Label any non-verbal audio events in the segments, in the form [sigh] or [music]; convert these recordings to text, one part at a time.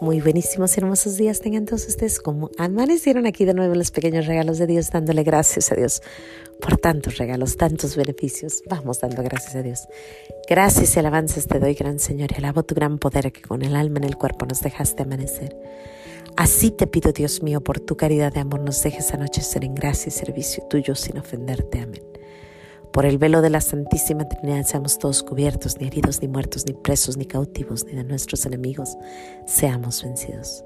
Muy buenísimos y hermosos días tengan todos ustedes como amanecieron aquí de nuevo los pequeños regalos de Dios, dándole gracias a Dios por tantos regalos, tantos beneficios. Vamos dando gracias a Dios. Gracias y alabanzas te doy, gran Señor, y alabo tu gran poder que con el alma en el cuerpo nos dejaste amanecer. Así te pido, Dios mío, por tu caridad de amor, nos dejes anochecer en gracia y servicio tuyo sin ofenderte. Amén. Por el velo de la Santísima Trinidad seamos todos cubiertos, ni heridos, ni muertos, ni presos, ni cautivos, ni de nuestros enemigos, seamos vencidos.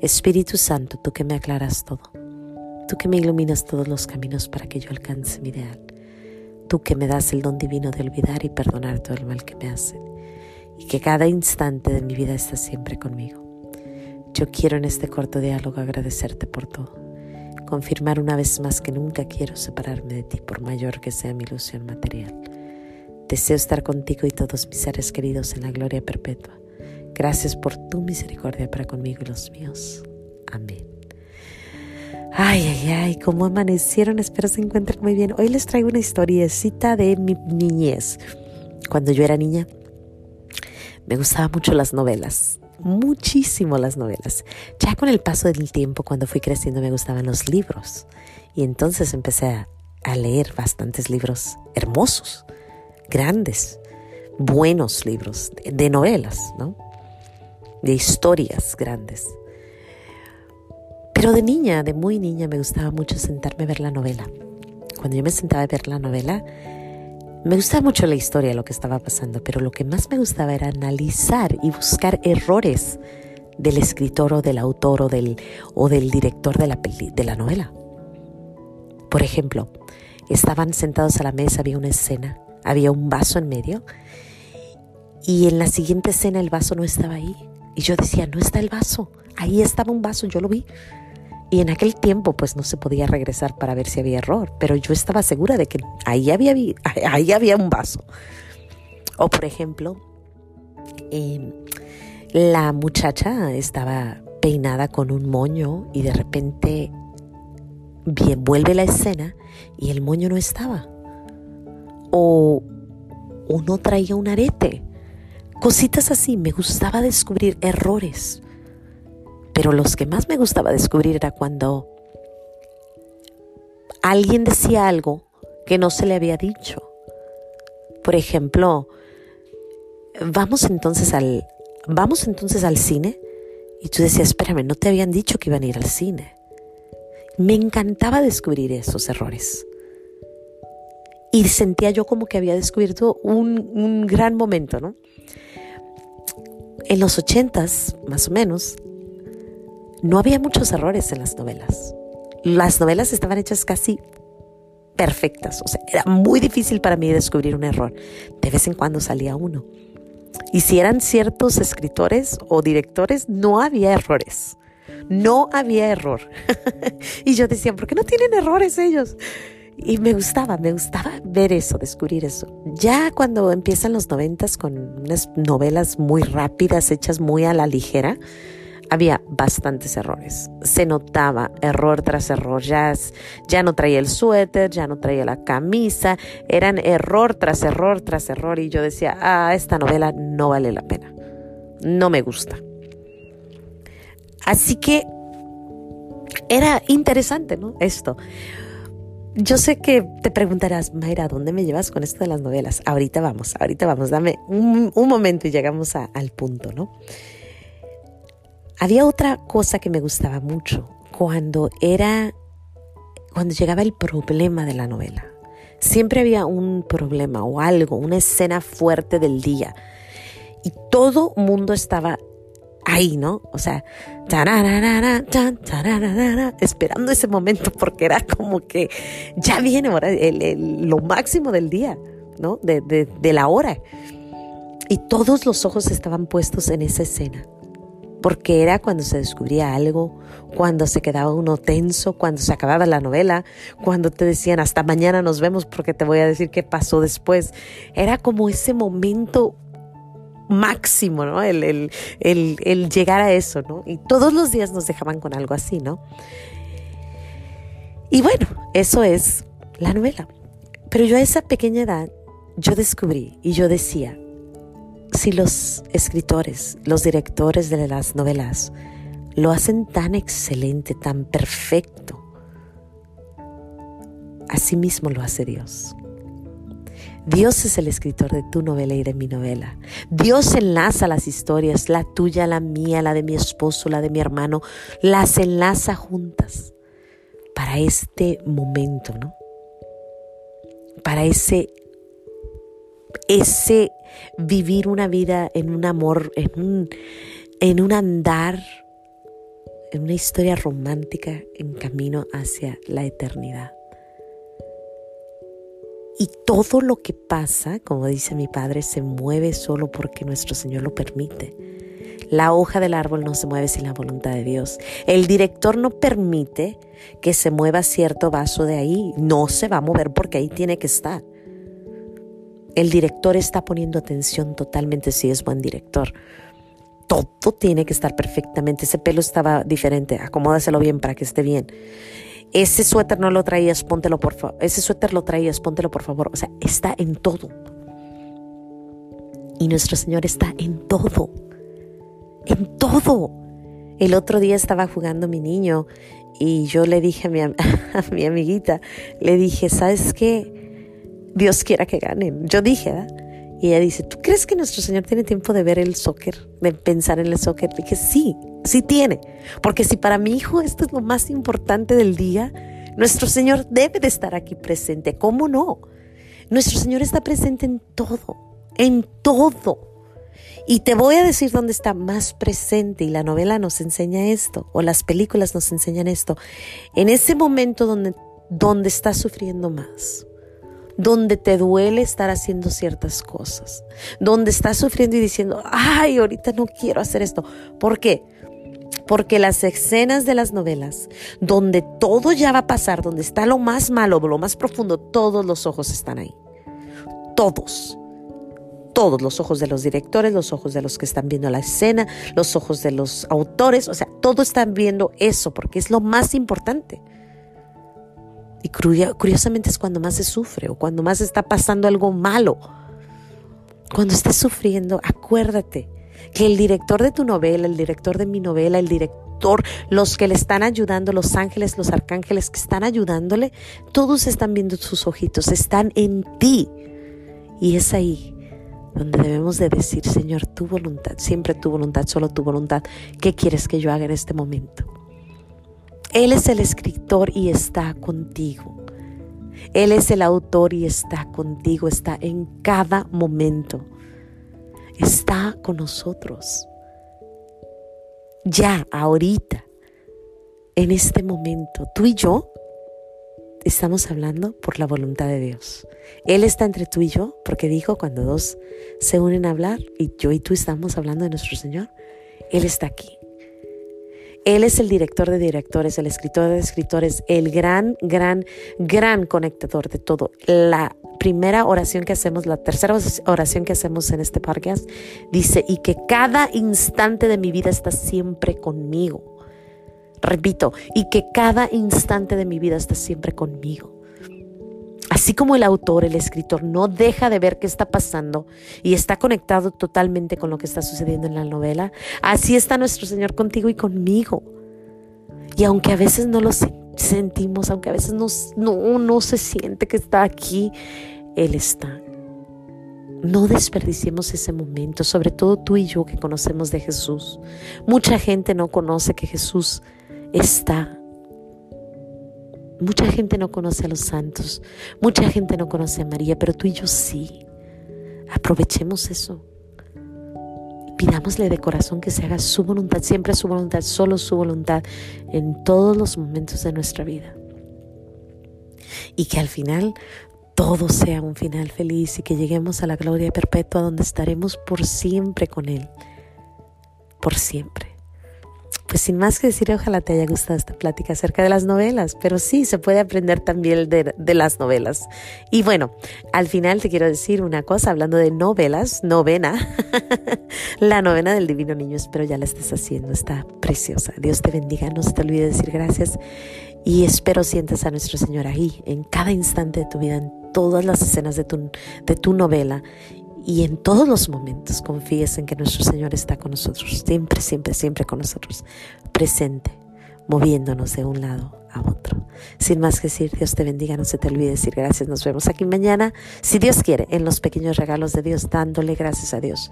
Espíritu Santo, tú que me aclaras todo, tú que me iluminas todos los caminos para que yo alcance mi ideal, tú que me das el don divino de olvidar y perdonar todo el mal que me hacen, y que cada instante de mi vida estás siempre conmigo. Yo quiero en este corto diálogo agradecerte por todo confirmar una vez más que nunca quiero separarme de ti por mayor que sea mi ilusión material. Deseo estar contigo y todos mis seres queridos en la gloria perpetua. Gracias por tu misericordia para conmigo y los míos. Amén. Ay, ay, ay, cómo amanecieron. Espero se encuentren muy bien. Hoy les traigo una historiecita de mi niñez. Cuando yo era niña, me gustaban mucho las novelas muchísimo las novelas. Ya con el paso del tiempo, cuando fui creciendo, me gustaban los libros. Y entonces empecé a, leer bastantes libros hermosos, grandes, buenos libros de, novelas, ¿no? De historias grandes. Pero de niña, de muy niña, me gustaba mucho sentarme a ver la novela. Cuando yo me sentaba a ver la novela, me gustaba mucho la historia, lo que estaba pasando, pero lo que más me gustaba era analizar y buscar errores del escritor o del autor o del, o del director de la, de la novela. Por ejemplo, estaban sentados a la mesa, había una escena, había un vaso en medio y en la siguiente escena el vaso no estaba ahí. Y yo decía, no está el vaso, ahí estaba un vaso, yo lo vi. Y en aquel tiempo pues no se podía regresar para ver si había error, pero yo estaba segura de que ahí había, [laughs] ahí había un vaso. O por ejemplo, em, la muchacha estaba peinada con un moño y de repente bien, vuelve la escena y el moño no estaba. O, o no traía un arete. Cositas así, me gustaba descubrir errores pero los que más me gustaba descubrir era cuando alguien decía algo que no se le había dicho. Por ejemplo, vamos entonces al vamos entonces al cine y tú decías, "Espérame, no te habían dicho que iban a ir al cine." Me encantaba descubrir esos errores. Y sentía yo como que había descubierto un, un gran momento, ¿no? En los ochentas, más o menos, no había muchos errores en las novelas. Las novelas estaban hechas casi perfectas, o sea, era muy difícil para mí descubrir un error. De vez en cuando salía uno. Y si eran ciertos escritores o directores, no había errores. No había error. [laughs] y yo decía, ¿por qué no tienen errores ellos? Y me gustaba, me gustaba ver eso, descubrir eso. Ya cuando empiezan los noventas con unas novelas muy rápidas, hechas muy a la ligera, había bastantes errores. Se notaba error tras error. Ya, ya, no traía el suéter, ya no traía la camisa. Eran error tras error tras error. Y yo decía, ah, esta novela no vale la pena. No me gusta. Así que era interesante, ¿no? Esto. Yo sé que te preguntarás, Mayra, ¿dónde me llevas con esto de las novelas? Ahorita vamos, ahorita vamos, dame un, momento y llegamos al punto, ¿no? Había otra cosa que me gustaba mucho cuando era cuando llegaba el problema de la novela. Siempre había un problema o algo, una escena fuerte del día. Y todo mundo estaba ahí, ¿no? O sea, esperando ese momento porque era como que ya viene lo máximo del día, ¿no? De, de la hora. Y todos los ojos estaban puestos en esa escena porque era cuando se descubría algo, cuando se quedaba uno tenso, cuando se acababa la novela, cuando te decían hasta mañana nos vemos porque te voy a decir qué pasó después. Era como ese momento máximo, ¿no? El, el, el, llegar a eso, ¿no? Y todos los días nos dejaban con algo así, ¿no? Y bueno, eso es la novela. Pero yo a esa pequeña edad, yo descubrí y yo decía, si los escritores, los directores de las novelas lo hacen tan excelente, tan perfecto, así mismo lo hace Dios. Dios es el escritor de tu novela y de mi novela. Dios enlaza las historias, la tuya, la mía, la de mi esposo, la de mi hermano, las enlaza juntas para este momento, ¿no? Para ese ese vivir una vida en un amor, en un, en un andar, en una historia romántica en camino hacia la eternidad. Y todo lo que pasa, como dice mi padre, se mueve solo porque nuestro Señor lo permite. La hoja del árbol no se mueve sin la voluntad de Dios. El director no permite que se mueva cierto vaso de ahí. No se va a mover porque ahí tiene que estar. El director está poniendo atención totalmente si es buen director. Todo tiene que estar perfectamente. Ese pelo estaba diferente. Acomódaselo bien para que esté bien. Ese suéter no lo traías, póntelo por favor. Ese suéter lo traías, póntelo por favor. O sea, está en todo. Y nuestro Señor está en todo. En todo. El otro día estaba jugando mi niño y yo le dije a mi, [laughs] a mi amiguita, le dije, ¿sabes qué? Dios quiera que ganen. Yo dije, ¿verdad? Y ella dice, ¿tú crees que nuestro Señor tiene tiempo de ver el soccer, de pensar en el soccer? Le dije, sí, sí tiene. Porque si para mi hijo esto es lo más importante del día, nuestro Señor debe de estar aquí presente. ¿Cómo no? Nuestro Señor está presente en todo, en todo. Y te voy a decir dónde está más presente y la novela nos enseña esto, o las películas nos enseñan esto, en ese momento donde, donde estás sufriendo más donde te duele estar haciendo ciertas cosas, donde estás sufriendo y diciendo, ay, ahorita no quiero hacer esto. ¿Por qué? Porque las escenas de las novelas, donde todo ya va a pasar, donde está lo más malo, lo más profundo, todos los ojos están ahí. Todos. Todos los ojos de los directores, los ojos de los que están viendo la escena, los ojos de los autores, o sea, todos están viendo eso porque es lo más importante. Y curiosamente es cuando más se sufre o cuando más está pasando algo malo. Cuando estés sufriendo, acuérdate que el director de tu novela, el director de mi novela, el director, los que le están ayudando, los ángeles, los arcángeles que están ayudándole, todos están viendo sus ojitos, están en ti. Y es ahí donde debemos de decir, Señor, tu voluntad, siempre tu voluntad, solo tu voluntad, ¿qué quieres que yo haga en este momento? Él es el escritor y está contigo. Él es el autor y está contigo, está en cada momento. Está con nosotros. Ya, ahorita, en este momento, tú y yo estamos hablando por la voluntad de Dios. Él está entre tú y yo porque dijo cuando dos se unen a hablar y yo y tú estamos hablando de nuestro Señor, Él está aquí. Él es el director de directores, el escritor de escritores, el gran, gran, gran conectador de todo. La primera oración que hacemos, la tercera oración que hacemos en este podcast, dice, y que cada instante de mi vida está siempre conmigo. Repito, y que cada instante de mi vida está siempre conmigo. Así como el autor, el escritor, no deja de ver qué está pasando y está conectado totalmente con lo que está sucediendo en la novela, así está nuestro Señor contigo y conmigo. Y aunque a veces no lo sentimos, aunque a veces no, no se siente que está aquí, Él está. No desperdiciemos ese momento, sobre todo tú y yo que conocemos de Jesús. Mucha gente no conoce que Jesús está Mucha gente no conoce a los santos, mucha gente no conoce a María, pero tú y yo sí. Aprovechemos eso. Pidámosle de corazón que se haga su voluntad, siempre su voluntad, solo su voluntad, en todos los momentos de nuestra vida. Y que al final todo sea un final feliz y que lleguemos a la gloria perpetua donde estaremos por siempre con Él. Por siempre. Sin más que decir, ojalá te haya gustado esta plática acerca de las novelas, pero sí, se puede aprender también de, de, las novelas. Y bueno, al final te quiero decir una cosa, hablando de novelas, novena, [laughs] la novena del Divino Niño, espero ya la estés haciendo, está preciosa. Dios te bendiga, no se te olvide decir gracias y espero sientas a nuestro Señor ahí, en cada instante de tu vida, en todas las escenas de tu, de tu novela y en todos los momentos confíes en que nuestro Señor está con nosotros, siempre, siempre, siempre con nosotros, presente, moviéndonos de un lado a otro. Sin más que decir, Dios te bendiga, no se te olvide decir gracias. Nos vemos aquí mañana, si Dios quiere, en los pequeños regalos de Dios, dándole gracias a Dios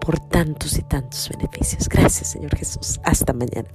por tantos y tantos beneficios. Gracias, Señor Jesús. Hasta mañana.